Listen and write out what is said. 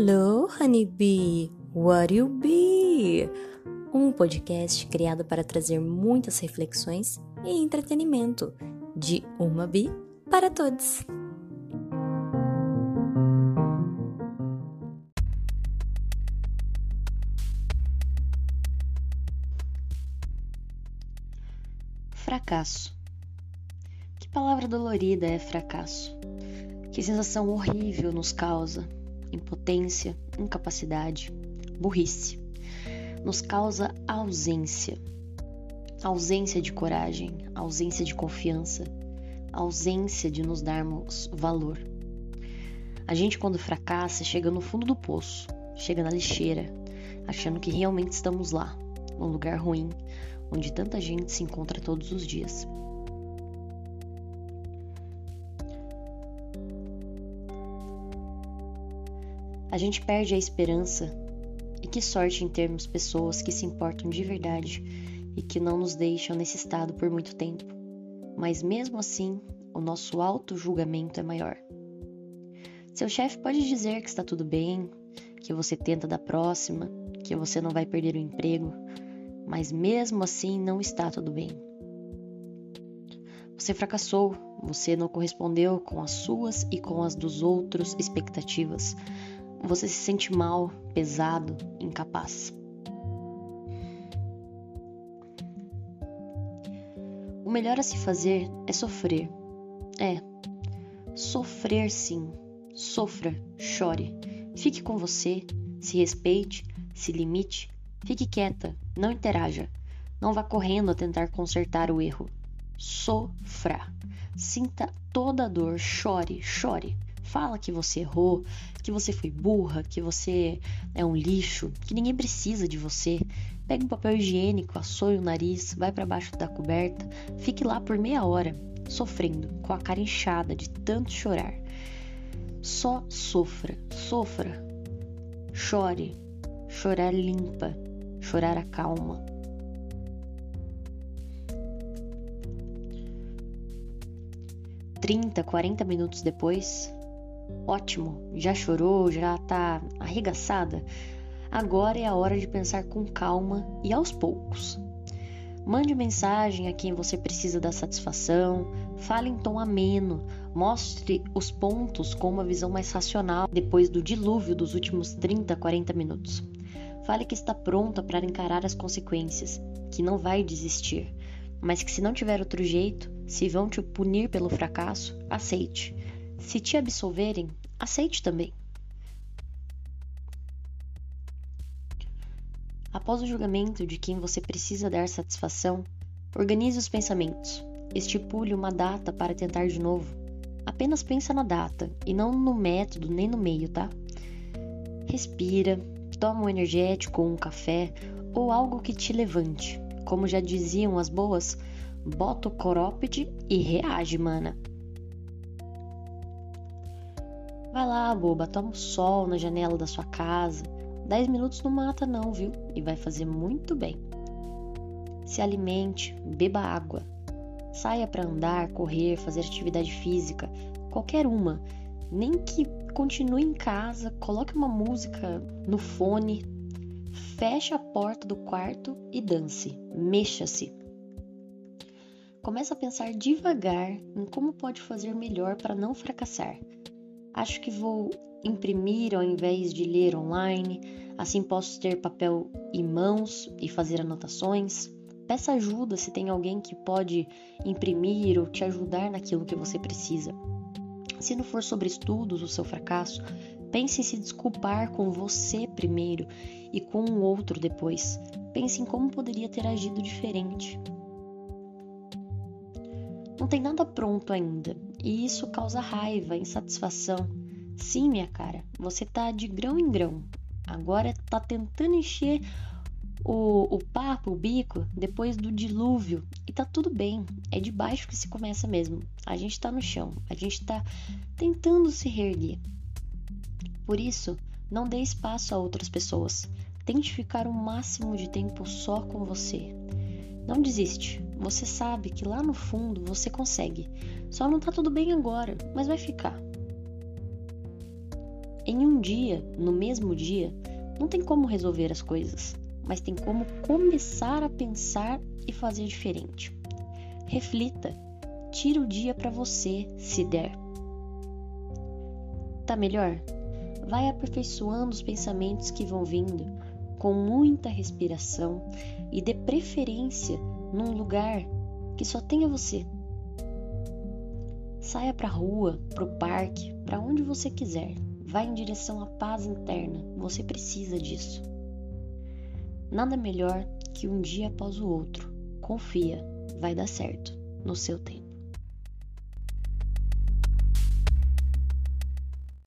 Hello, honeybee, what you be? Um podcast criado para trazer muitas reflexões e entretenimento de uma bi para todos. Fracasso. Que palavra dolorida é fracasso? Que sensação horrível nos causa impotência, incapacidade, burrice. Nos causa ausência. Ausência de coragem, ausência de confiança, ausência de nos darmos valor. A gente, quando fracassa, chega no fundo do poço, chega na lixeira, achando que realmente estamos lá, num lugar ruim, onde tanta gente se encontra todos os dias. A gente perde a esperança e que sorte em termos pessoas que se importam de verdade e que não nos deixam nesse estado por muito tempo. Mas mesmo assim, o nosso auto-julgamento é maior. Seu chefe pode dizer que está tudo bem, que você tenta da próxima, que você não vai perder o emprego, mas mesmo assim não está tudo bem. Você fracassou, você não correspondeu com as suas e com as dos outros expectativas. Você se sente mal, pesado, incapaz. O melhor a se fazer é sofrer. É, sofrer sim. Sofra, chore. Fique com você, se respeite, se limite, fique quieta, não interaja. Não vá correndo a tentar consertar o erro. Sofra. Sinta toda a dor, chore, chore. Fala que você errou, que você foi burra, que você é um lixo, que ninguém precisa de você. Pega um papel higiênico, assoe o nariz, vai para baixo da coberta, fique lá por meia hora, sofrendo, com a cara inchada de tanto chorar. Só sofra, sofra. Chore. Chorar limpa, chorar acalma. Trinta, quarenta minutos depois, Ótimo, já chorou, já tá arregaçada? Agora é a hora de pensar com calma e aos poucos. Mande mensagem a quem você precisa dar satisfação, fale em tom ameno, mostre os pontos com uma visão mais racional depois do dilúvio dos últimos 30, 40 minutos. Fale que está pronta para encarar as consequências, que não vai desistir, mas que se não tiver outro jeito, se vão te punir pelo fracasso, aceite. Se te absolverem, aceite também. Após o julgamento de quem você precisa dar satisfação, organize os pensamentos. Estipule uma data para tentar de novo. Apenas pensa na data e não no método nem no meio, tá? Respira, toma um energético ou um café ou algo que te levante. Como já diziam as boas, bota o corópide e reage, mana. Vai lá, boba, toma um sol na janela da sua casa. Dez minutos não mata, não, viu? E vai fazer muito bem. Se alimente, beba água. Saia para andar, correr, fazer atividade física, qualquer uma. Nem que continue em casa, coloque uma música no fone, feche a porta do quarto e dance. Mexa-se. Comece a pensar devagar em como pode fazer melhor para não fracassar. Acho que vou imprimir ao invés de ler online, assim posso ter papel em mãos e fazer anotações. Peça ajuda se tem alguém que pode imprimir ou te ajudar naquilo que você precisa. Se não for sobre estudos, o seu fracasso, pense em se desculpar com você primeiro e com o outro depois. Pense em como poderia ter agido diferente. Não tem nada pronto ainda, e isso causa raiva, insatisfação. Sim, minha cara, você tá de grão em grão. Agora tá tentando encher o, o papo, o bico, depois do dilúvio. E tá tudo bem. É de baixo que se começa mesmo. A gente tá no chão. A gente tá tentando se reerguer. Por isso, não dê espaço a outras pessoas. Tente ficar o máximo de tempo só com você. Não desiste. Você sabe que lá no fundo você consegue. Só não tá tudo bem agora, mas vai ficar. Em um dia, no mesmo dia, não tem como resolver as coisas, mas tem como começar a pensar e fazer diferente. Reflita, tira o dia para você, se der. Tá melhor? Vai aperfeiçoando os pensamentos que vão vindo, com muita respiração e de preferência num lugar que só tenha você. Saia para a rua, para o parque, para onde você quiser. Vá em direção à paz interna. Você precisa disso. Nada melhor que um dia após o outro. Confia, vai dar certo no seu tempo.